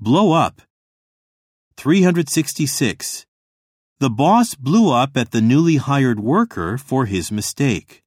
Blow up. 366. The boss blew up at the newly hired worker for his mistake.